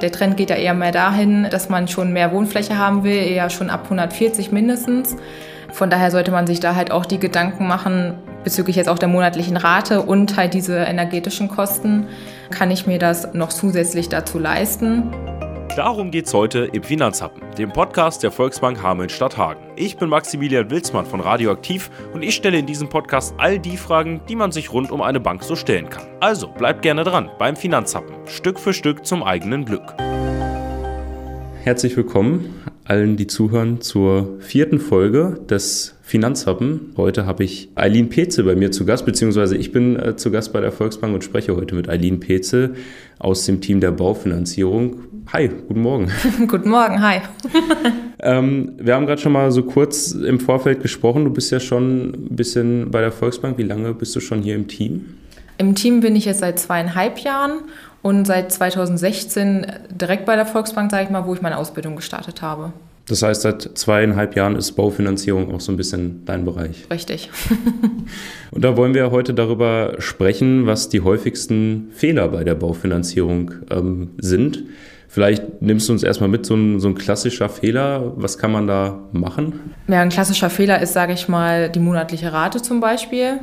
Der Trend geht ja eher mehr dahin, dass man schon mehr Wohnfläche haben will, eher schon ab 140 mindestens. Von daher sollte man sich da halt auch die Gedanken machen bezüglich jetzt auch der monatlichen Rate und halt diese energetischen Kosten. Kann ich mir das noch zusätzlich dazu leisten? Darum geht's heute im Finanzhappen, dem Podcast der Volksbank Hameln-Stadthagen. Ich bin Maximilian Wilsmann von Radioaktiv und ich stelle in diesem Podcast all die Fragen, die man sich rund um eine Bank so stellen kann. Also bleibt gerne dran beim Finanzhappen, Stück für Stück zum eigenen Glück. Herzlich willkommen allen, die zuhören, zur vierten Folge des Finanzhappen. Heute habe ich Eileen Petze bei mir zu Gast, beziehungsweise ich bin äh, zu Gast bei der Volksbank und spreche heute mit Eileen Petze aus dem Team der Baufinanzierung. Hi, guten Morgen. guten Morgen, hi. ähm, wir haben gerade schon mal so kurz im Vorfeld gesprochen. Du bist ja schon ein bisschen bei der Volksbank. Wie lange bist du schon hier im Team? Im Team bin ich jetzt seit zweieinhalb Jahren und seit 2016 direkt bei der Volksbank, sage ich mal, wo ich meine Ausbildung gestartet habe. Das heißt, seit zweieinhalb Jahren ist Baufinanzierung auch so ein bisschen dein Bereich. Richtig. Und da wollen wir heute darüber sprechen, was die häufigsten Fehler bei der Baufinanzierung ähm, sind. Vielleicht nimmst du uns erstmal mit, so ein, so ein klassischer Fehler. Was kann man da machen? Ja, ein klassischer Fehler ist, sage ich mal, die monatliche Rate zum Beispiel.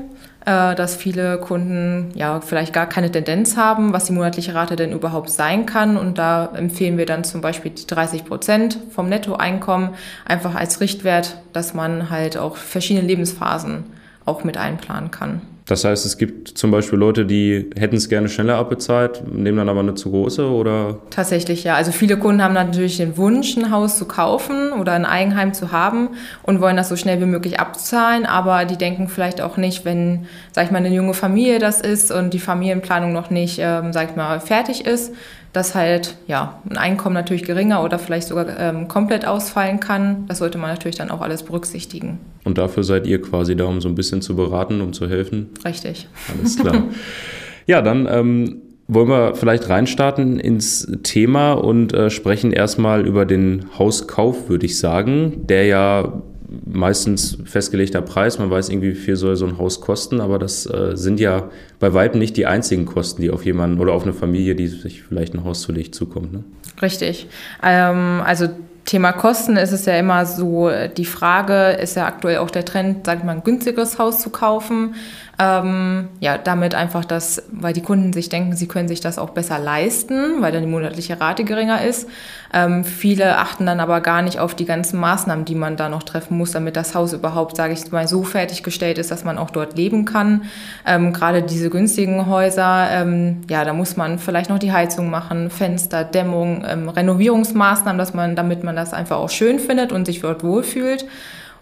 Äh, dass viele Kunden ja vielleicht gar keine Tendenz haben, was die monatliche Rate denn überhaupt sein kann. Und da empfehlen wir dann zum Beispiel die 30 Prozent vom Nettoeinkommen einfach als Richtwert, dass man halt auch verschiedene Lebensphasen auch mit einplanen kann. Das heißt, es gibt zum Beispiel Leute, die hätten es gerne schneller abbezahlt, nehmen dann aber eine zu große oder? Tatsächlich, ja. Also viele Kunden haben natürlich den Wunsch, ein Haus zu kaufen oder ein Eigenheim zu haben und wollen das so schnell wie möglich abzahlen, aber die denken vielleicht auch nicht, wenn, sag ich mal, eine junge Familie das ist und die Familienplanung noch nicht, ähm, sag ich mal, fertig ist, dass halt ja ein Einkommen natürlich geringer oder vielleicht sogar ähm, komplett ausfallen kann. Das sollte man natürlich dann auch alles berücksichtigen. Und dafür seid ihr quasi da, um so ein bisschen zu beraten, um zu helfen? Richtig. Alles klar. ja, dann ähm, wollen wir vielleicht reinstarten ins Thema und äh, sprechen erstmal über den Hauskauf, würde ich sagen, der ja meistens festgelegter Preis. Man weiß irgendwie, wie viel soll so ein Haus kosten, aber das äh, sind ja bei weitem nicht die einzigen Kosten, die auf jemanden oder auf eine Familie, die sich vielleicht ein Haus zulegt, zukommt. Ne? Richtig. Ähm, also Thema Kosten ist es ja immer so, die Frage ist ja aktuell auch der Trend, sagt man, ein günstigeres Haus zu kaufen. Ähm, ja, damit einfach das, weil die Kunden sich denken, sie können sich das auch besser leisten, weil dann die monatliche Rate geringer ist. Ähm, viele achten dann aber gar nicht auf die ganzen Maßnahmen, die man da noch treffen muss, damit das Haus überhaupt, sage ich mal, so fertiggestellt ist, dass man auch dort leben kann. Ähm, Gerade diese günstigen Häuser, ähm, ja, da muss man vielleicht noch die Heizung machen, Fenster, Dämmung, ähm, Renovierungsmaßnahmen, dass man, damit man das einfach auch schön findet und sich dort wohlfühlt.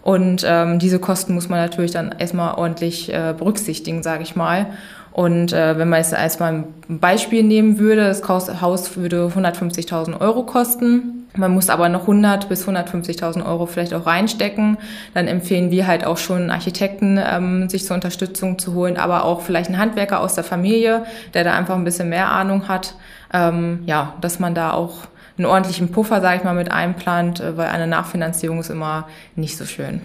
Und ähm, diese Kosten muss man natürlich dann erstmal ordentlich äh, berücksichtigen, sage ich mal. Und äh, wenn man jetzt erstmal ein Beispiel nehmen würde, das Haus würde 150.000 Euro kosten. Man muss aber noch 100 bis 150.000 Euro vielleicht auch reinstecken. Dann empfehlen wir halt auch schon Architekten, ähm, sich zur Unterstützung zu holen, aber auch vielleicht einen Handwerker aus der Familie, der da einfach ein bisschen mehr Ahnung hat. Ähm, ja, dass man da auch einen ordentlichen Puffer, sage ich mal, mit einplant, äh, weil eine Nachfinanzierung ist immer nicht so schön.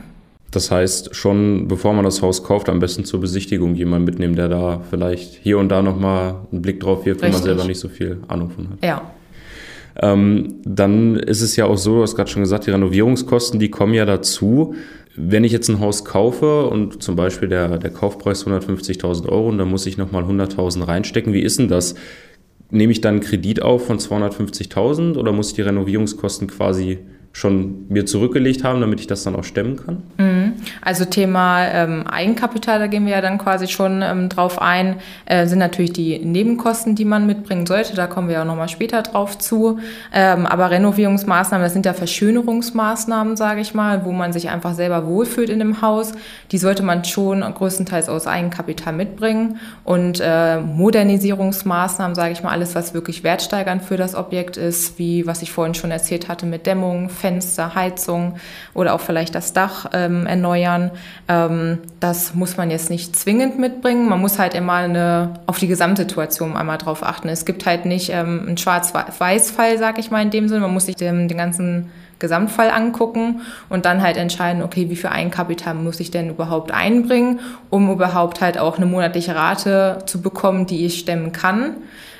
Das heißt, schon bevor man das Haus kauft, am besten zur Besichtigung jemanden mitnehmen, der da vielleicht hier und da nochmal einen Blick drauf wirft, wenn man selber nicht so viel Ahnung von hat. Ja. Ähm, dann ist es ja auch so, du hast gerade schon gesagt, die Renovierungskosten, die kommen ja dazu. Wenn ich jetzt ein Haus kaufe und zum Beispiel der, der Kaufpreis 150.000 Euro und dann muss ich nochmal 100.000 reinstecken, wie ist denn das? Nehme ich dann einen Kredit auf von 250.000 oder muss ich die Renovierungskosten quasi schon mir zurückgelegt haben, damit ich das dann auch stemmen kann? Mhm. Also Thema ähm, Eigenkapital, da gehen wir ja dann quasi schon ähm, drauf ein, äh, sind natürlich die Nebenkosten, die man mitbringen sollte. Da kommen wir ja nochmal später drauf zu. Ähm, aber Renovierungsmaßnahmen, das sind ja Verschönerungsmaßnahmen, sage ich mal, wo man sich einfach selber wohlfühlt in dem Haus. Die sollte man schon größtenteils aus Eigenkapital mitbringen. Und äh, Modernisierungsmaßnahmen, sage ich mal, alles, was wirklich wertsteigernd für das Objekt ist, wie was ich vorhin schon erzählt hatte mit Dämmung, Fenster, Heizung oder auch vielleicht das Dach ähm, erneuern. Ähm, das muss man jetzt nicht zwingend mitbringen. Man muss halt immer eine, auf die Gesamtsituation einmal drauf achten. Es gibt halt nicht ähm, einen Schwarz-Weiß-Fall, sag ich mal in dem Sinne. Man muss sich den, den ganzen Gesamtfall angucken und dann halt entscheiden, okay, wie viel Eigenkapital muss ich denn überhaupt einbringen, um überhaupt halt auch eine monatliche Rate zu bekommen, die ich stemmen kann.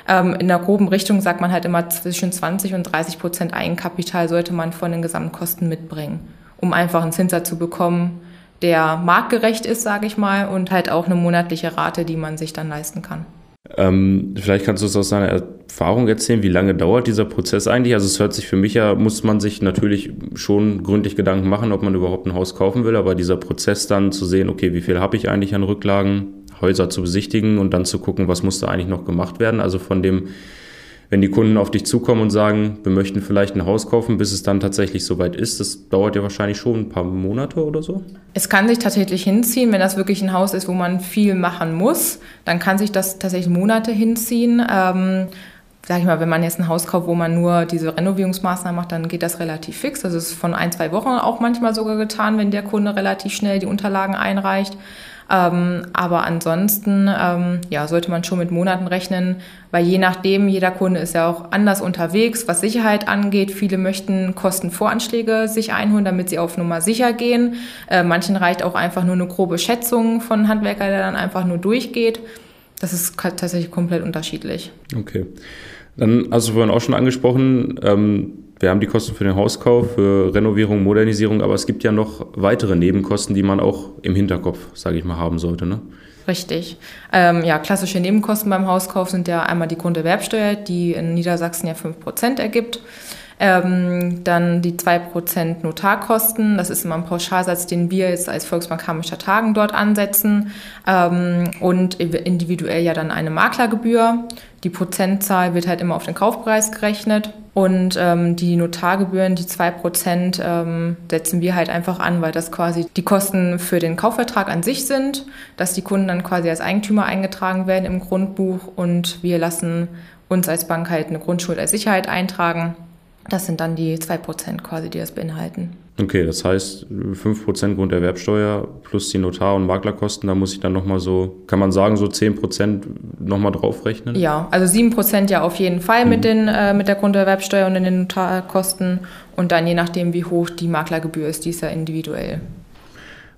Ähm, in der groben Richtung sagt man halt immer zwischen 20 und 30 Prozent Eigenkapital sollte man von den Gesamtkosten mitbringen, um einfach einen Zinssatz zu bekommen, der marktgerecht ist, sage ich mal, und halt auch eine monatliche Rate, die man sich dann leisten kann. Ähm, vielleicht kannst du es aus deiner Erfahrung erzählen, wie lange dauert dieser Prozess eigentlich? Also es hört sich für mich ja, muss man sich natürlich schon gründlich Gedanken machen, ob man überhaupt ein Haus kaufen will, aber dieser Prozess dann zu sehen, okay, wie viel habe ich eigentlich an Rücklagen, Häuser zu besichtigen und dann zu gucken, was muss da eigentlich noch gemacht werden. Also von dem, wenn die Kunden auf dich zukommen und sagen, wir möchten vielleicht ein Haus kaufen, bis es dann tatsächlich soweit ist, das dauert ja wahrscheinlich schon ein paar Monate oder so? Es kann sich tatsächlich hinziehen, wenn das wirklich ein Haus ist, wo man viel machen muss, dann kann sich das tatsächlich Monate hinziehen. Ähm, sag ich mal, wenn man jetzt ein Haus kauft, wo man nur diese Renovierungsmaßnahmen macht, dann geht das relativ fix. Das ist von ein, zwei Wochen auch manchmal sogar getan, wenn der Kunde relativ schnell die Unterlagen einreicht. Ähm, aber ansonsten ähm, ja, sollte man schon mit Monaten rechnen, weil je nachdem, jeder Kunde ist ja auch anders unterwegs, was Sicherheit angeht. Viele möchten Kostenvoranschläge sich einholen, damit sie auf Nummer sicher gehen. Äh, manchen reicht auch einfach nur eine grobe Schätzung von Handwerker, der dann einfach nur durchgeht. Das ist tatsächlich komplett unterschiedlich. Okay. Dann hast du vorhin auch schon angesprochen, ähm, wir haben die Kosten für den Hauskauf, für Renovierung, Modernisierung, aber es gibt ja noch weitere Nebenkosten, die man auch im Hinterkopf, sage ich mal, haben sollte. Ne? Richtig. Ähm, ja, klassische Nebenkosten beim Hauskauf sind ja einmal die Grunderwerbsteuer, die in Niedersachsen ja 5% ergibt. Ähm, dann die 2% Notarkosten, das ist immer ein Pauschalsatz, den wir jetzt als Volksbank Hammerstadt Tagen dort ansetzen. Ähm, und individuell ja dann eine Maklergebühr. Die Prozentzahl wird halt immer auf den Kaufpreis gerechnet. Und ähm, die Notargebühren, die 2%, ähm, setzen wir halt einfach an, weil das quasi die Kosten für den Kaufvertrag an sich sind, dass die Kunden dann quasi als Eigentümer eingetragen werden im Grundbuch und wir lassen uns als Bank halt eine Grundschuld als Sicherheit eintragen. Das sind dann die 2% quasi, die das beinhalten. Okay, das heißt 5% Grunderwerbsteuer plus die Notar- und Maklerkosten, da muss ich dann nochmal so, kann man sagen, so 10% nochmal draufrechnen? Ja, also 7% ja auf jeden Fall mhm. mit, den, äh, mit der Grunderwerbsteuer und den Notarkosten und dann je nachdem, wie hoch die Maklergebühr ist, die ist ja individuell.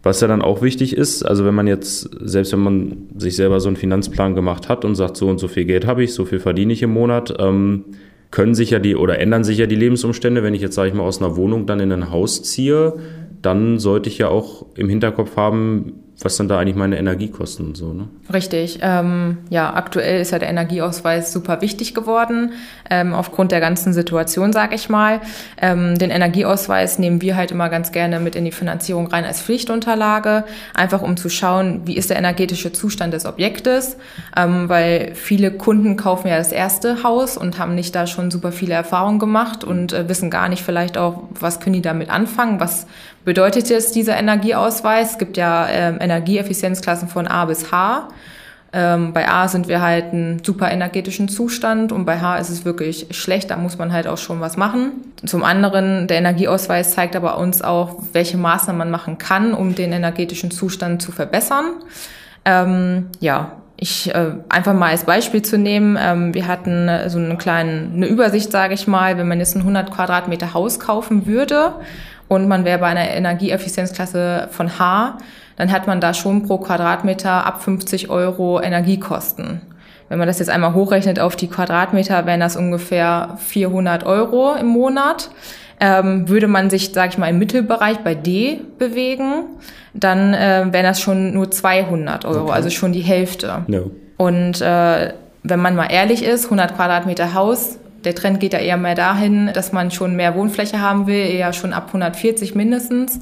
Was ja dann auch wichtig ist, also wenn man jetzt, selbst wenn man sich selber so einen Finanzplan gemacht hat und sagt, so und so viel Geld habe ich, so viel verdiene ich im Monat, ähm, können sich ja die oder ändern sich ja die Lebensumstände. Wenn ich jetzt, sage ich mal, aus einer Wohnung dann in ein Haus ziehe, dann sollte ich ja auch im Hinterkopf haben, was sind da eigentlich meine Energiekosten und so, ne? Richtig. Ähm, ja, aktuell ist ja der Energieausweis super wichtig geworden, ähm, aufgrund der ganzen Situation, sage ich mal. Ähm, den Energieausweis nehmen wir halt immer ganz gerne mit in die Finanzierung rein als Pflichtunterlage, einfach um zu schauen, wie ist der energetische Zustand des Objektes, ähm, weil viele Kunden kaufen ja das erste Haus und haben nicht da schon super viele Erfahrungen gemacht und äh, wissen gar nicht vielleicht auch, was können die damit anfangen, was bedeutet jetzt dieser Energieausweis. Es gibt ja ähm, Energieeffizienzklassen von A bis H. Ähm, bei A sind wir halt einen super energetischen Zustand und bei H ist es wirklich schlecht, da muss man halt auch schon was machen. Zum anderen, der Energieausweis zeigt aber uns auch, welche Maßnahmen man machen kann, um den energetischen Zustand zu verbessern. Ähm, ja, ich äh, einfach mal als Beispiel zu nehmen, ähm, wir hatten so eine kleine eine Übersicht, sage ich mal, wenn man jetzt ein 100 Quadratmeter Haus kaufen würde und man wäre bei einer Energieeffizienzklasse von H, dann hat man da schon pro Quadratmeter ab 50 Euro Energiekosten. Wenn man das jetzt einmal hochrechnet auf die Quadratmeter, wären das ungefähr 400 Euro im Monat. Ähm, würde man sich, sage ich mal, im Mittelbereich bei D bewegen, dann äh, wären das schon nur 200 Euro, okay. also schon die Hälfte. No. Und äh, wenn man mal ehrlich ist, 100 Quadratmeter Haus der Trend geht ja eher mehr dahin, dass man schon mehr Wohnfläche haben will, eher schon ab 140 mindestens.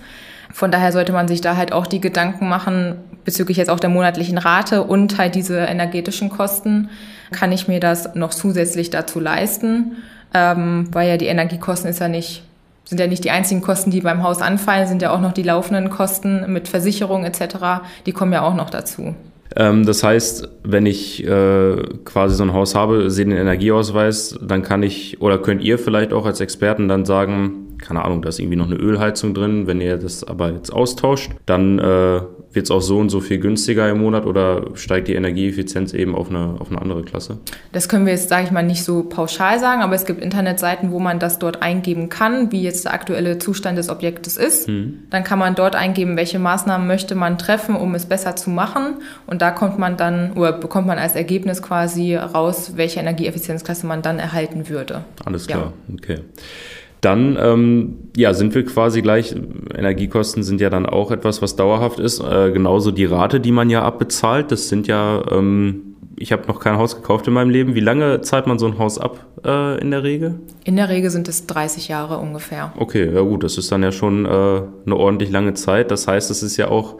Von daher sollte man sich da halt auch die Gedanken machen, bezüglich jetzt auch der monatlichen Rate und halt diese energetischen Kosten, kann ich mir das noch zusätzlich dazu leisten? Ähm, weil ja die Energiekosten ist ja nicht, sind ja nicht die einzigen Kosten, die beim Haus anfallen, sind ja auch noch die laufenden Kosten mit Versicherung etc., die kommen ja auch noch dazu. Ähm, das heißt, wenn ich äh, quasi so ein Haus habe, sehe den Energieausweis, dann kann ich oder könnt ihr vielleicht auch als Experten dann sagen, keine Ahnung, da ist irgendwie noch eine Ölheizung drin. Wenn ihr das aber jetzt austauscht, dann äh, wird es auch so und so viel günstiger im Monat oder steigt die Energieeffizienz eben auf eine, auf eine andere Klasse? Das können wir jetzt, sage ich mal, nicht so pauschal sagen, aber es gibt Internetseiten, wo man das dort eingeben kann, wie jetzt der aktuelle Zustand des Objektes ist. Mhm. Dann kann man dort eingeben, welche Maßnahmen möchte man treffen, um es besser zu machen. Und da kommt man dann oder bekommt man als Ergebnis quasi raus, welche Energieeffizienzklasse man dann erhalten würde. Alles klar, ja. okay. Dann ähm, ja, sind wir quasi gleich, Energiekosten sind ja dann auch etwas, was dauerhaft ist. Äh, genauso die Rate, die man ja abbezahlt, das sind ja, ähm, ich habe noch kein Haus gekauft in meinem Leben. Wie lange zahlt man so ein Haus ab äh, in der Regel? In der Regel sind es 30 Jahre ungefähr. Okay, ja gut, das ist dann ja schon äh, eine ordentlich lange Zeit. Das heißt, es ist ja auch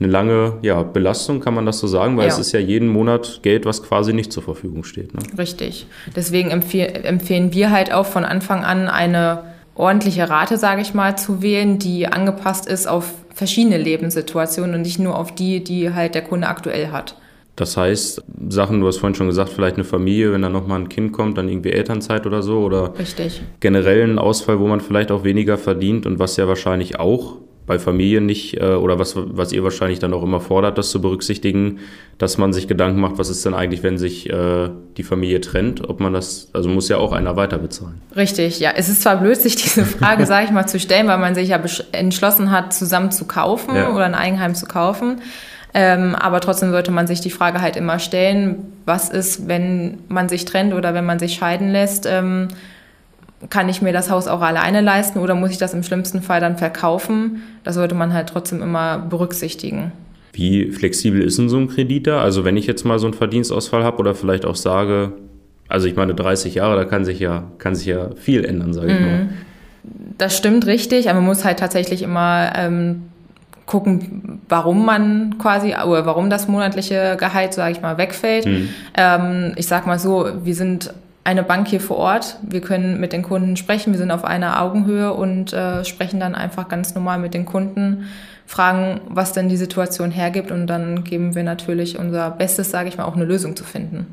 eine lange ja, Belastung, kann man das so sagen, weil ja. es ist ja jeden Monat Geld, was quasi nicht zur Verfügung steht. Ne? Richtig. Deswegen empfehl empfehlen wir halt auch von Anfang an eine ordentliche Rate, sage ich mal, zu wählen, die angepasst ist auf verschiedene Lebenssituationen und nicht nur auf die, die halt der Kunde aktuell hat. Das heißt, Sachen, du hast vorhin schon gesagt, vielleicht eine Familie, wenn da nochmal ein Kind kommt, dann irgendwie Elternzeit oder so oder Richtig. generell ein Ausfall, wo man vielleicht auch weniger verdient und was ja wahrscheinlich auch bei Familien nicht, äh, oder was, was ihr wahrscheinlich dann auch immer fordert, das zu berücksichtigen, dass man sich Gedanken macht, was ist denn eigentlich, wenn sich äh, die Familie trennt, ob man das, also muss ja auch einer weiter bezahlen. Richtig, ja. Es ist zwar blöd, sich diese Frage, sage ich mal, zu stellen, weil man sich ja entschlossen hat, zusammen zu kaufen ja. oder ein Eigenheim zu kaufen. Ähm, aber trotzdem sollte man sich die Frage halt immer stellen, was ist, wenn man sich trennt oder wenn man sich scheiden lässt. Ähm, kann ich mir das Haus auch alleine leisten oder muss ich das im schlimmsten Fall dann verkaufen? Das sollte man halt trotzdem immer berücksichtigen. Wie flexibel ist denn so ein Kredit da? Also wenn ich jetzt mal so einen Verdienstausfall habe oder vielleicht auch sage, also ich meine 30 Jahre, da kann sich ja, kann sich ja viel ändern, sage ich mhm. mal. Das stimmt richtig, aber man muss halt tatsächlich immer ähm, gucken, warum man quasi, oder warum das monatliche Gehalt, sage ich mal, wegfällt. Mhm. Ähm, ich sag mal so, wir sind eine Bank hier vor Ort. Wir können mit den Kunden sprechen. Wir sind auf einer Augenhöhe und äh, sprechen dann einfach ganz normal mit den Kunden, fragen, was denn die Situation hergibt und dann geben wir natürlich unser Bestes, sage ich mal, auch eine Lösung zu finden.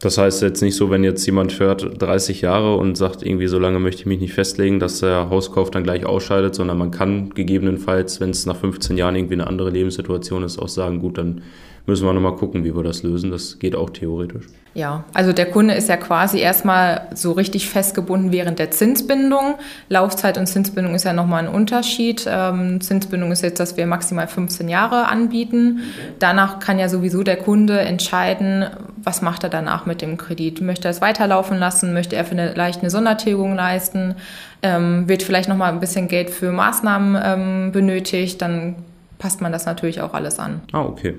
Das heißt jetzt nicht so, wenn jetzt jemand hört 30 Jahre und sagt, irgendwie so lange möchte ich mich nicht festlegen, dass der Hauskauf dann gleich ausscheidet, sondern man kann gegebenenfalls, wenn es nach 15 Jahren irgendwie eine andere Lebenssituation ist, auch sagen, gut, dann müssen wir nochmal gucken, wie wir das lösen. Das geht auch theoretisch. Ja, also der Kunde ist ja quasi erstmal so richtig festgebunden während der Zinsbindung. Laufzeit und Zinsbindung ist ja nochmal ein Unterschied. Ähm, Zinsbindung ist jetzt, dass wir maximal 15 Jahre anbieten. Danach kann ja sowieso der Kunde entscheiden, was macht er danach mit dem Kredit. Möchte er es weiterlaufen lassen? Möchte er vielleicht eine Sondertilgung leisten? Ähm, wird vielleicht nochmal ein bisschen Geld für Maßnahmen ähm, benötigt? Dann passt man das natürlich auch alles an. Ah, okay.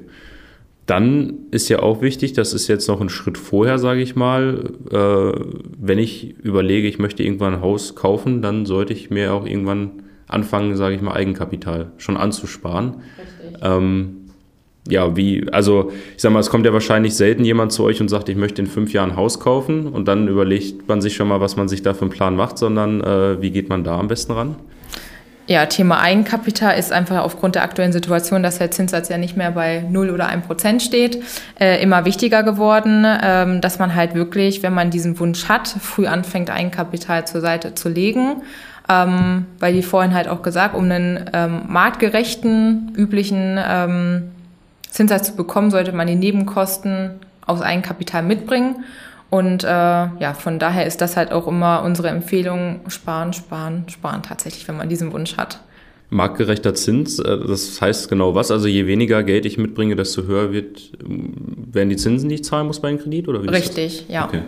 Dann ist ja auch wichtig, das ist jetzt noch ein Schritt vorher, sage ich mal, äh, wenn ich überlege, ich möchte irgendwann ein Haus kaufen, dann sollte ich mir auch irgendwann anfangen, sage ich mal, Eigenkapital schon anzusparen. Richtig. Ähm, ja, wie, also ich sag mal, es kommt ja wahrscheinlich selten jemand zu euch und sagt, ich möchte in fünf Jahren ein Haus kaufen und dann überlegt man sich schon mal, was man sich da für einen Plan macht, sondern äh, wie geht man da am besten ran? Ja, Thema Eigenkapital ist einfach aufgrund der aktuellen Situation, dass der Zinssatz ja nicht mehr bei 0 oder 1 Prozent steht, äh, immer wichtiger geworden, ähm, dass man halt wirklich, wenn man diesen Wunsch hat, früh anfängt, Eigenkapital zur Seite zu legen. Ähm, weil wie vorhin halt auch gesagt, um einen ähm, marktgerechten, üblichen ähm, Zinssatz zu bekommen, sollte man die Nebenkosten aus Eigenkapital mitbringen. Und äh, ja, von daher ist das halt auch immer unsere Empfehlung, sparen, sparen, sparen tatsächlich, wenn man diesen Wunsch hat. Marktgerechter Zins, äh, das heißt genau was? Also je weniger Geld ich mitbringe, desto höher wird, werden die Zinsen, die ich zahlen muss bei einem Kredit? Oder wie Richtig, ja. Okay.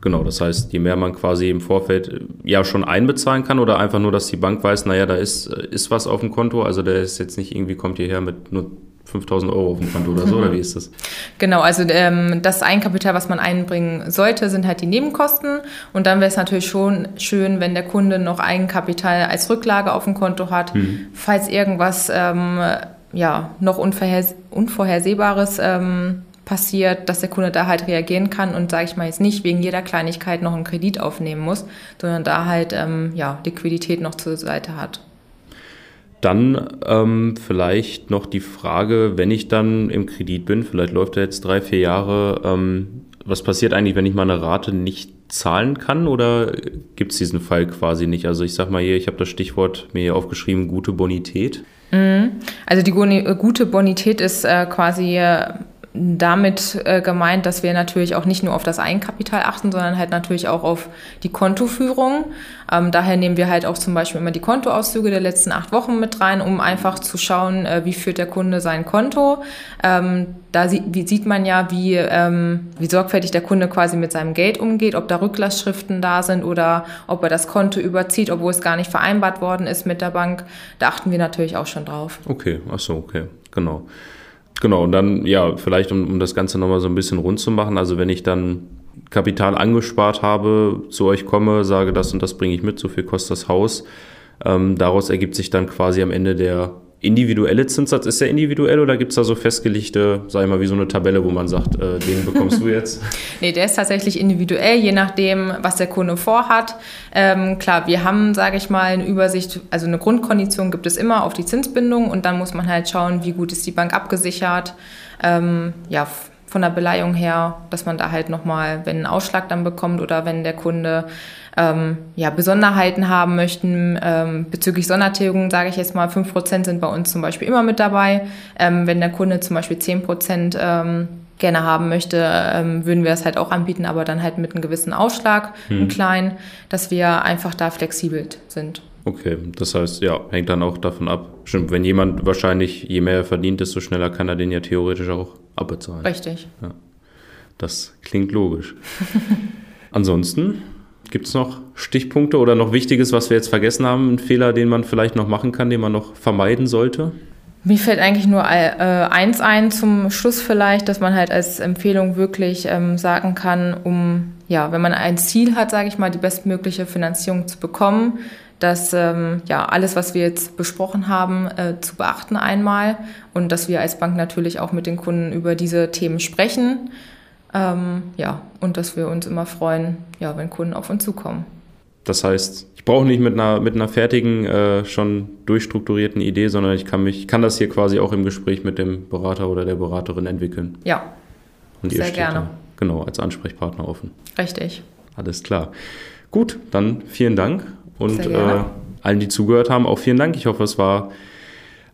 Genau, das heißt, je mehr man quasi im Vorfeld äh, ja schon einbezahlen kann oder einfach nur, dass die Bank weiß, naja, da ist, äh, ist was auf dem Konto, also der ist jetzt nicht irgendwie, kommt hierher mit nur 5000 Euro auf dem Konto oder so, oder wie ist das? Genau, also ähm, das Eigenkapital, was man einbringen sollte, sind halt die Nebenkosten. Und dann wäre es natürlich schon schön, wenn der Kunde noch Eigenkapital als Rücklage auf dem Konto hat, mhm. falls irgendwas ähm, ja, noch Unvorhers Unvorhersehbares ähm, passiert, dass der Kunde da halt reagieren kann und, sage ich mal, jetzt nicht wegen jeder Kleinigkeit noch einen Kredit aufnehmen muss, sondern da halt ähm, ja, Liquidität noch zur Seite hat. Dann ähm, vielleicht noch die Frage, wenn ich dann im Kredit bin, vielleicht läuft er jetzt drei, vier Jahre, ähm, was passiert eigentlich, wenn ich meine Rate nicht zahlen kann oder gibt es diesen Fall quasi nicht? Also ich sag mal hier, ich habe das Stichwort mir hier aufgeschrieben, gute Bonität. Mhm. Also die gute Bonität ist äh, quasi äh, damit äh, gemeint, dass wir natürlich auch nicht nur auf das Eigenkapital achten, sondern halt natürlich auch auf die Kontoführung. Ähm, daher nehmen wir halt auch zum Beispiel immer die Kontoauszüge der letzten acht Wochen mit rein, um einfach zu schauen, äh, wie führt der Kunde sein Konto. Ähm, da sie, wie sieht man ja, wie, ähm, wie sorgfältig der Kunde quasi mit seinem Geld umgeht, ob da Rücklassschriften da sind oder ob er das Konto überzieht, obwohl es gar nicht vereinbart worden ist mit der Bank. Da achten wir natürlich auch schon drauf. Okay, ach so, okay, genau. Genau, und dann, ja, vielleicht um, um das Ganze nochmal so ein bisschen rund zu machen. Also wenn ich dann Kapital angespart habe, zu euch komme, sage, das und das bringe ich mit, so viel kostet das Haus. Ähm, daraus ergibt sich dann quasi am Ende der individuelle Zinssatz, ist der individuell oder gibt es da so festgelegte, sag ich mal, wie so eine Tabelle, wo man sagt, äh, den bekommst du jetzt? nee, der ist tatsächlich individuell, je nachdem, was der Kunde vorhat. Ähm, klar, wir haben, sage ich mal, eine Übersicht, also eine Grundkondition gibt es immer auf die Zinsbindung und dann muss man halt schauen, wie gut ist die Bank abgesichert. Ähm, ja, von der Beleihung her, dass man da halt nochmal, wenn ein Ausschlag dann bekommt oder wenn der Kunde ähm, ja, Besonderheiten haben möchten. Ähm, bezüglich Sondertilgung sage ich jetzt mal, 5% sind bei uns zum Beispiel immer mit dabei. Ähm, wenn der Kunde zum Beispiel 10% ähm, gerne haben möchte, ähm, würden wir es halt auch anbieten, aber dann halt mit einem gewissen Ausschlag, hm. einen kleinen, dass wir einfach da flexibel sind. Okay, das heißt, ja, hängt dann auch davon ab. Stimmt, wenn jemand wahrscheinlich, je mehr er verdient, desto schneller kann er den ja theoretisch auch abbezahlen. Richtig. Ja, das klingt logisch. Ansonsten Gibt es noch Stichpunkte oder noch Wichtiges, was wir jetzt vergessen haben? Ein Fehler, den man vielleicht noch machen kann, den man noch vermeiden sollte? Mir fällt eigentlich nur äh, eins ein zum Schluss vielleicht, dass man halt als Empfehlung wirklich ähm, sagen kann, um, ja, wenn man ein Ziel hat, sage ich mal, die bestmögliche Finanzierung zu bekommen, dass ähm, ja alles, was wir jetzt besprochen haben, äh, zu beachten einmal und dass wir als Bank natürlich auch mit den Kunden über diese Themen sprechen ähm, ja, und dass wir uns immer freuen, ja, wenn Kunden auf uns zukommen. Das heißt, ich brauche nicht mit einer, mit einer fertigen, äh, schon durchstrukturierten Idee, sondern ich kann mich, kann das hier quasi auch im Gespräch mit dem Berater oder der Beraterin entwickeln. Ja. Und sehr gerne. Da, genau, als Ansprechpartner offen. Richtig. Alles klar. Gut, dann vielen Dank und äh, allen, die zugehört haben, auch vielen Dank. Ich hoffe, es war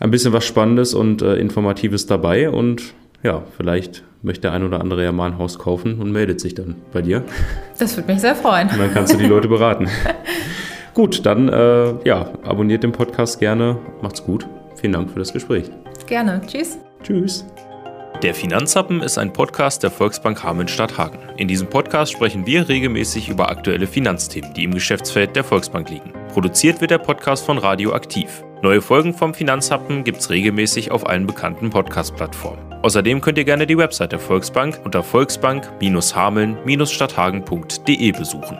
ein bisschen was Spannendes und äh, Informatives dabei und ja, vielleicht möchte der ein oder andere ja mal ein Haus kaufen und meldet sich dann bei dir. Das würde mich sehr freuen. Und dann kannst du die Leute beraten. gut, dann äh, ja, abonniert den Podcast gerne. Macht's gut. Vielen Dank für das Gespräch. Gerne. Tschüss. Tschüss. Der Finanzhappen ist ein Podcast der Volksbank Hameln-Stadt Hagen. In diesem Podcast sprechen wir regelmäßig über aktuelle Finanzthemen, die im Geschäftsfeld der Volksbank liegen. Produziert wird der Podcast von Radio Aktiv. Neue Folgen vom Finanzhappen gibt's regelmäßig auf allen bekannten Podcast-Plattformen. Außerdem könnt ihr gerne die Website der Volksbank unter volksbank-hameln-stadthagen.de besuchen.